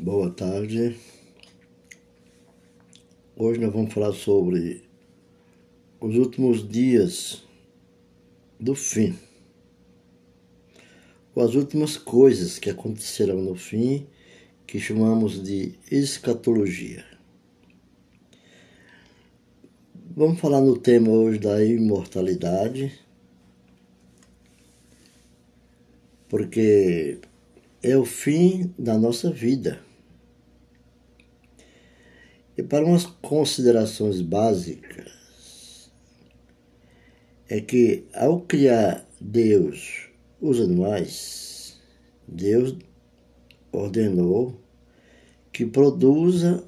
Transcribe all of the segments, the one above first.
Boa tarde. Hoje nós vamos falar sobre os últimos dias do fim. Ou as últimas coisas que acontecerão no fim, que chamamos de escatologia. Vamos falar no tema hoje da imortalidade, porque é o fim da nossa vida. E para umas considerações básicas, é que ao criar Deus os animais, Deus ordenou que produza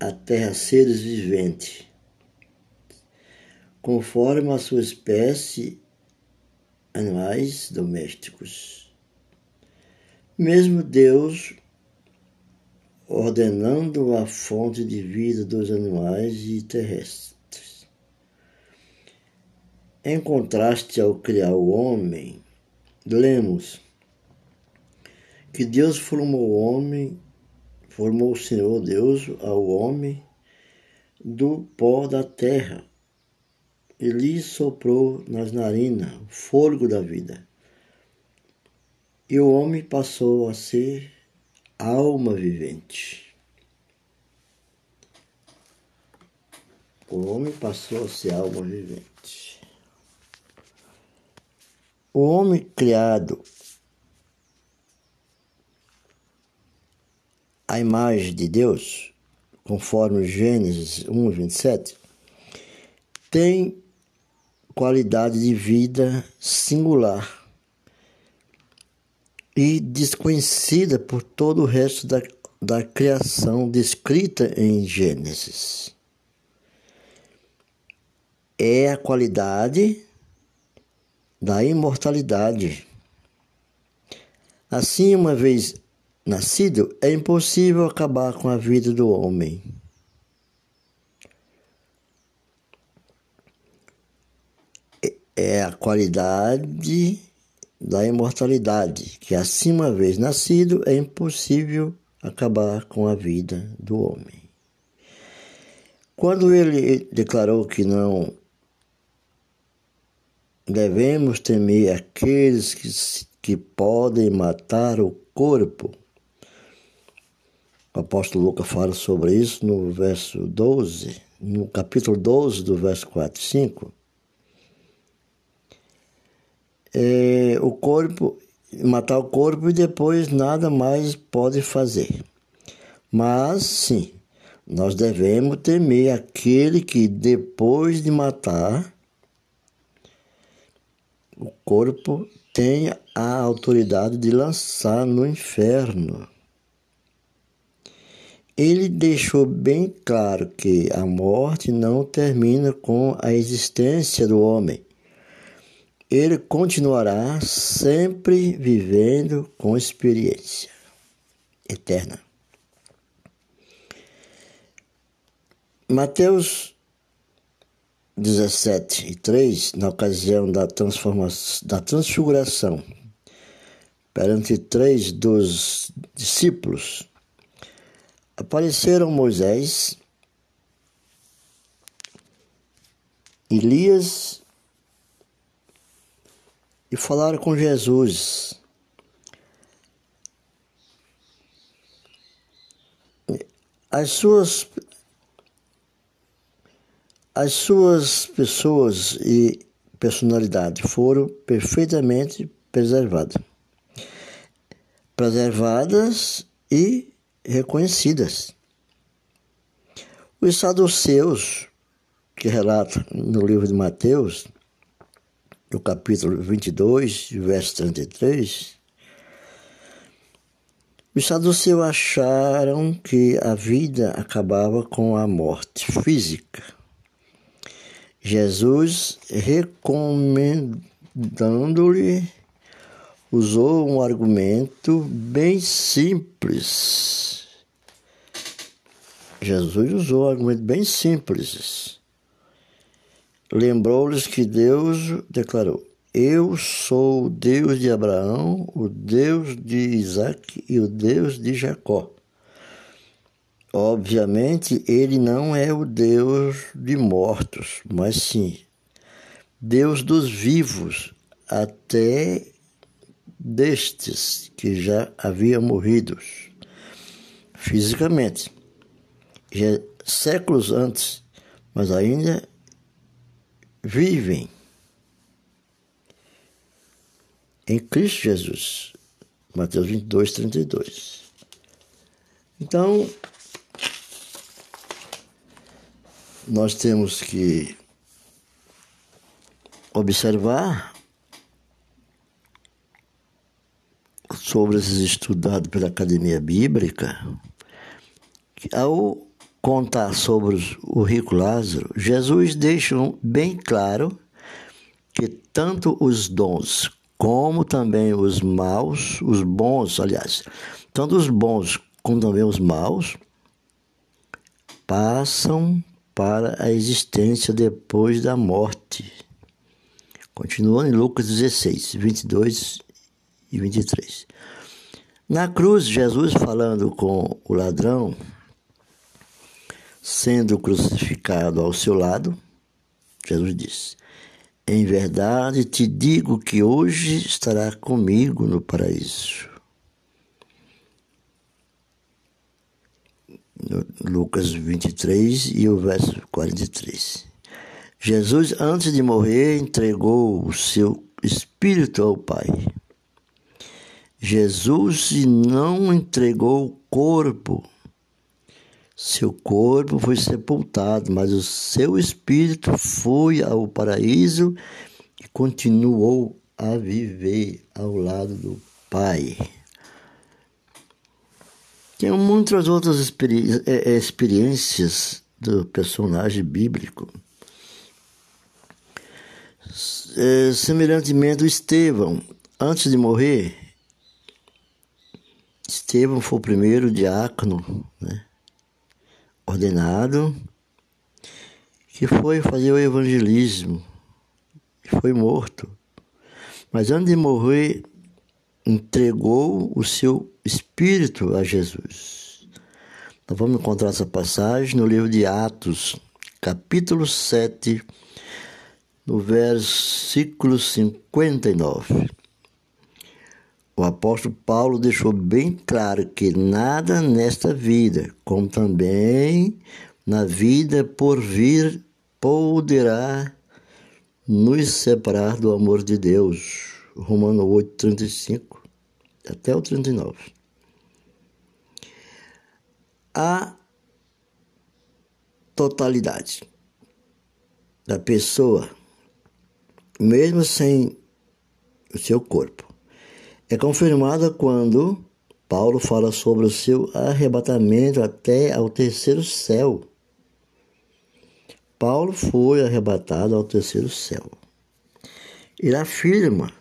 a terra seres viventes, conforme a sua espécie, animais domésticos. Mesmo Deus ordenando a fonte de vida dos animais e terrestres. Em contraste ao criar o homem, lemos que Deus formou o homem, formou o Senhor Deus ao homem do pó da terra e lhe soprou nas narinas o fôlego da vida. E o homem passou a ser alma vivente. O homem passou a ser alma vivente. O homem criado à imagem de Deus, conforme Gênesis 1, 27, tem qualidade de vida singular e desconhecida por todo o resto da, da criação descrita em Gênesis. É a qualidade da imortalidade. Assim, uma vez nascido, é impossível acabar com a vida do homem. É a qualidade da imortalidade, que assim uma vez nascido é impossível acabar com a vida do homem. Quando ele declarou que não devemos temer aqueles que, que podem matar o corpo, o apóstolo Lucas fala sobre isso no verso 12, no capítulo 12, do verso 4 e 5 é, o corpo, matar o corpo e depois nada mais pode fazer. Mas sim, nós devemos temer aquele que depois de matar o corpo tem a autoridade de lançar no inferno. Ele deixou bem claro que a morte não termina com a existência do homem ele continuará sempre vivendo com experiência eterna. Mateus 17 e 3, na ocasião da, transformação, da transfiguração, perante três dos discípulos, apareceram Moisés, Elias e falaram com Jesus. As suas as suas pessoas e personalidade foram perfeitamente preservadas. Preservadas e reconhecidas. Os saduceus, que relata no livro de Mateus, no capítulo 22, verso 33, os saduceus acharam que a vida acabava com a morte física. Jesus, recomendando-lhe, usou um argumento bem simples. Jesus usou um argumento bem simples lembrou-lhes que Deus declarou: Eu sou o Deus de Abraão, o Deus de Isaac e o Deus de Jacó. Obviamente, ele não é o Deus de mortos, mas sim Deus dos vivos, até destes que já haviam morrido fisicamente, já séculos antes, mas ainda vivem em Cristo Jesus. Mateus 22, 32. Então, nós temos que observar sobre esses estudados pela Academia Bíblica, que ao contar sobre o rico Lázaro, Jesus deixa bem claro que tanto os dons como também os maus, os bons, aliás, tanto os bons como também os maus, passam para a existência depois da morte. Continuando em Lucas 16, 22 e 23. Na cruz, Jesus falando com o ladrão, sendo crucificado ao seu lado, Jesus disse: Em verdade te digo que hoje estará comigo no paraíso. Lucas 23 e o verso 43. Jesus, antes de morrer, entregou o seu espírito ao Pai. Jesus não entregou o corpo. Seu corpo foi sepultado, mas o seu espírito foi ao paraíso e continuou a viver ao lado do Pai. Tem muitas outras experi é, é, experiências do personagem bíblico. É, semelhantemente, Estevão, antes de morrer, Estevão foi o primeiro diácono né, ordenado que foi fazer o evangelismo e foi morto. Mas antes de morrer, entregou o seu espírito a Jesus. Nós vamos encontrar essa passagem no livro de Atos, capítulo 7, no versículo 59. O apóstolo Paulo deixou bem claro que nada nesta vida, como também na vida por vir, poderá nos separar do amor de Deus. Romano 8, 35 até o 39. A totalidade da pessoa, mesmo sem o seu corpo, é confirmada quando Paulo fala sobre o seu arrebatamento até ao terceiro céu. Paulo foi arrebatado ao terceiro céu. Ele afirma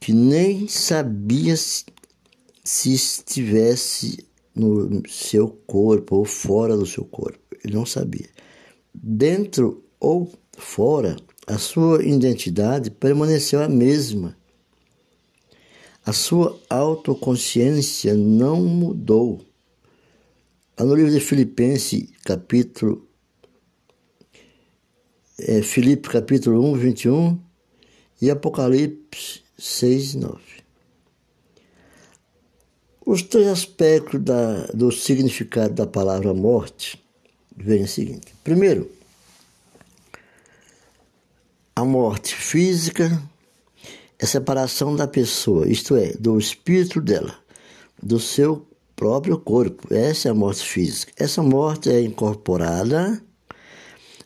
que nem sabia se estivesse no seu corpo ou fora do seu corpo. Ele não sabia. Dentro ou fora, a sua identidade permaneceu a mesma a sua autoconsciência não mudou. Lá no livro de Filipenses, capítulo é, Filipe capítulo 1, 21 e Apocalipse 6, 9. Os três aspectos da, do significado da palavra morte vêm o seguinte. Primeiro, a morte física, é separação da pessoa, isto é, do espírito dela, do seu próprio corpo. Essa é a morte física. Essa morte é incorporada,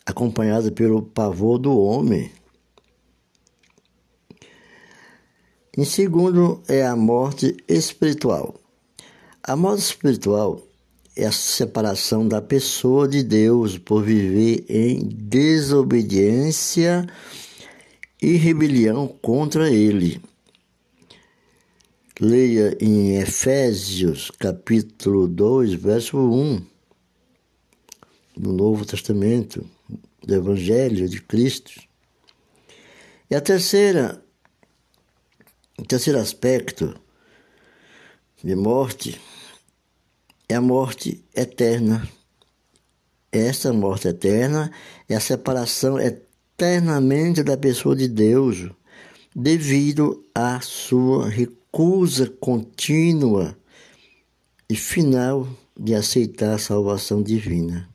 acompanhada pelo pavor do homem. Em segundo, é a morte espiritual. A morte espiritual é a separação da pessoa de Deus por viver em desobediência e rebelião contra ele. Leia em Efésios capítulo 2, verso 1, do Novo Testamento, do Evangelho de Cristo. E a terceira, o terceiro aspecto de morte é a morte eterna. Essa morte eterna é a separação eternamente da pessoa de Deus, devido à sua recusa contínua e final de aceitar a salvação divina.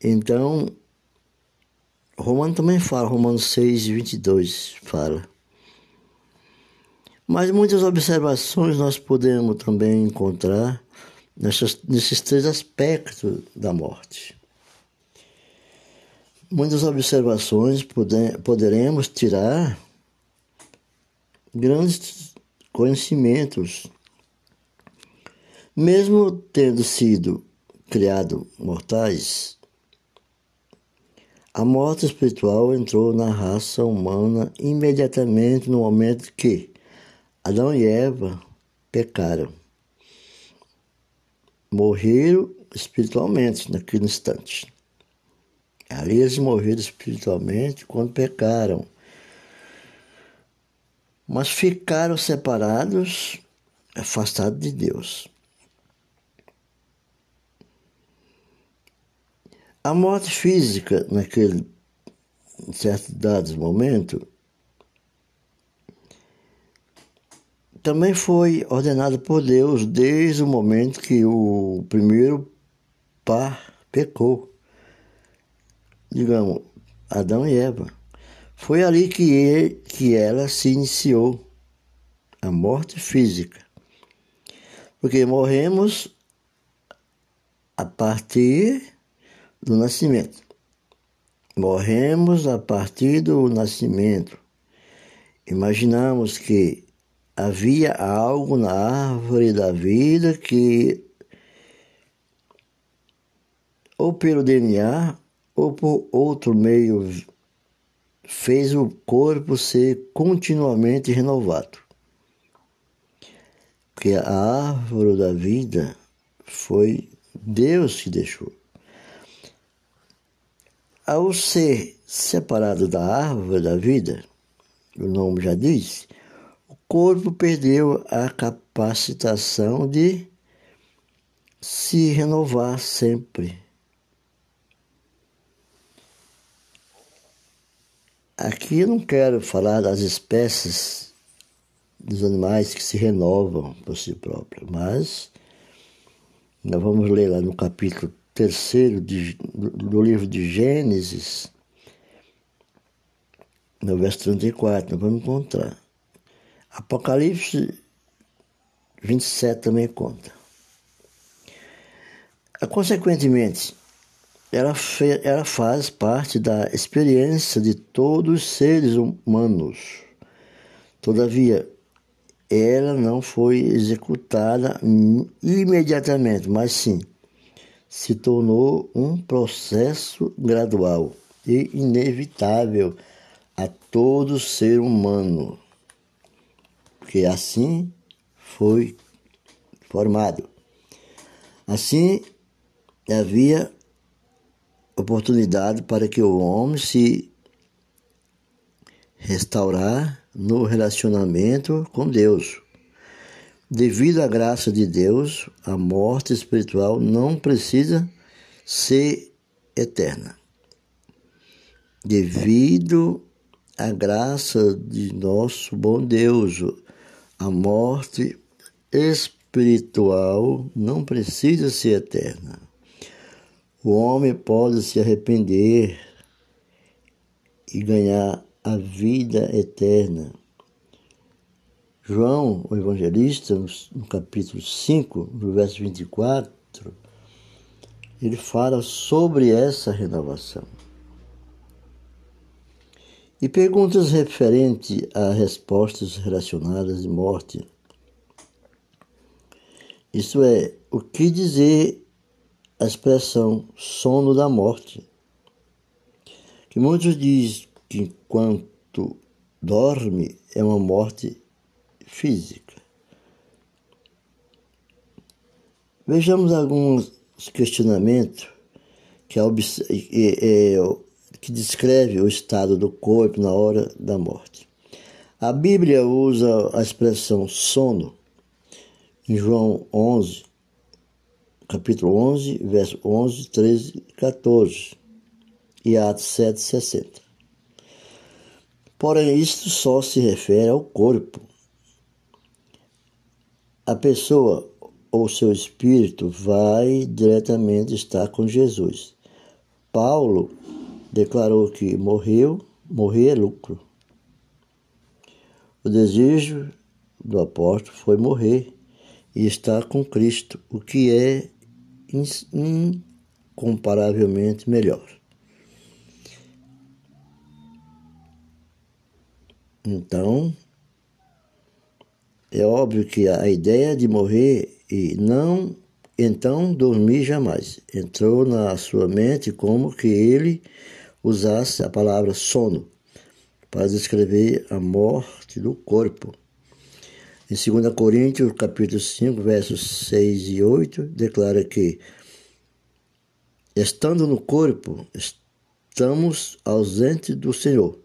Então, Romano também fala, Romanos 6, 22 fala. Mas muitas observações nós podemos também encontrar nessas, nesses três aspectos da morte. Muitas observações poder, poderemos tirar grandes conhecimentos. Mesmo tendo sido criado mortais, a morte espiritual entrou na raça humana imediatamente no momento que Adão e Eva pecaram. Morreram espiritualmente naquele instante. Ali eles morreram espiritualmente quando pecaram. Mas ficaram separados, afastados de Deus. A morte física, naquele certo dado momento, também foi ordenada por Deus desde o momento que o primeiro par pecou. Digamos, Adão e Eva. Foi ali que, ele, que ela se iniciou, a morte física. Porque morremos a partir do nascimento. Morremos a partir do nascimento. Imaginamos que havia algo na árvore da vida que, ou pelo DNA, ou por outro meio, fez o corpo ser continuamente renovado. Porque a árvore da vida foi Deus que deixou. Ao ser separado da árvore da vida, o nome já diz, o corpo perdeu a capacitação de se renovar sempre. Aqui eu não quero falar das espécies dos animais que se renovam por si próprios, mas nós vamos ler lá no capítulo terceiro de, do livro de Gênesis, no verso 34, nós vamos encontrar. Apocalipse 27 também conta. Consequentemente, ela, fe, ela faz parte da experiência de todos os seres humanos. Todavia, ela não foi executada imediatamente, mas sim se tornou um processo gradual e inevitável a todo ser humano, porque assim foi formado. Assim, havia oportunidade para que o homem se restaurar no relacionamento com Deus. Devido à graça de Deus, a morte espiritual não precisa ser eterna. Devido à graça de nosso bom Deus, a morte espiritual não precisa ser eterna. O homem pode se arrepender e ganhar a vida eterna João, o evangelista, no capítulo 5, no verso 24, ele fala sobre essa renovação. E perguntas referentes a respostas relacionadas de morte. Isto é, o que dizer a expressão sono da morte? Que muitos dizem que enquanto dorme é uma morte física. Vejamos alguns questionamentos que, é, que descreve o estado do corpo na hora da morte. A Bíblia usa a expressão sono em João 11, capítulo 11, verso 11, 13 e 14 e Atos 7, 60. Porém, isto só se refere ao corpo. A pessoa ou seu espírito vai diretamente estar com Jesus. Paulo declarou que morreu, morrer é lucro. O desejo do apóstolo foi morrer e estar com Cristo, o que é incomparavelmente melhor. Então, é óbvio que a ideia de morrer e não então dormir jamais entrou na sua mente como que ele usasse a palavra sono para descrever a morte do corpo. Em 2 Coríntios, capítulo 5, versos 6 e 8, declara que, estando no corpo, estamos ausentes do Senhor,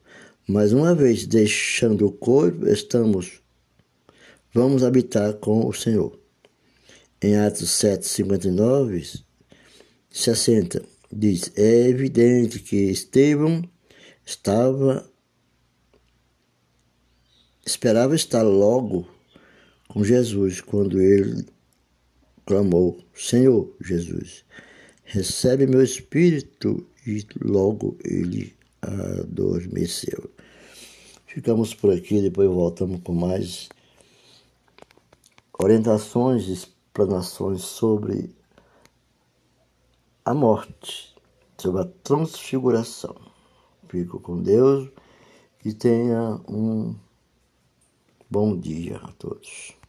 mas uma vez deixando o corpo, estamos vamos habitar com o Senhor. Em Atos 7, 59, 60, diz: É evidente que Estevão estava esperava estar logo com Jesus quando ele clamou: Senhor Jesus, recebe meu espírito, e logo ele adormeceu. Ficamos por aqui, depois voltamos com mais orientações, explanações sobre a morte, sobre a transfiguração. Fico com Deus e tenha um bom dia a todos.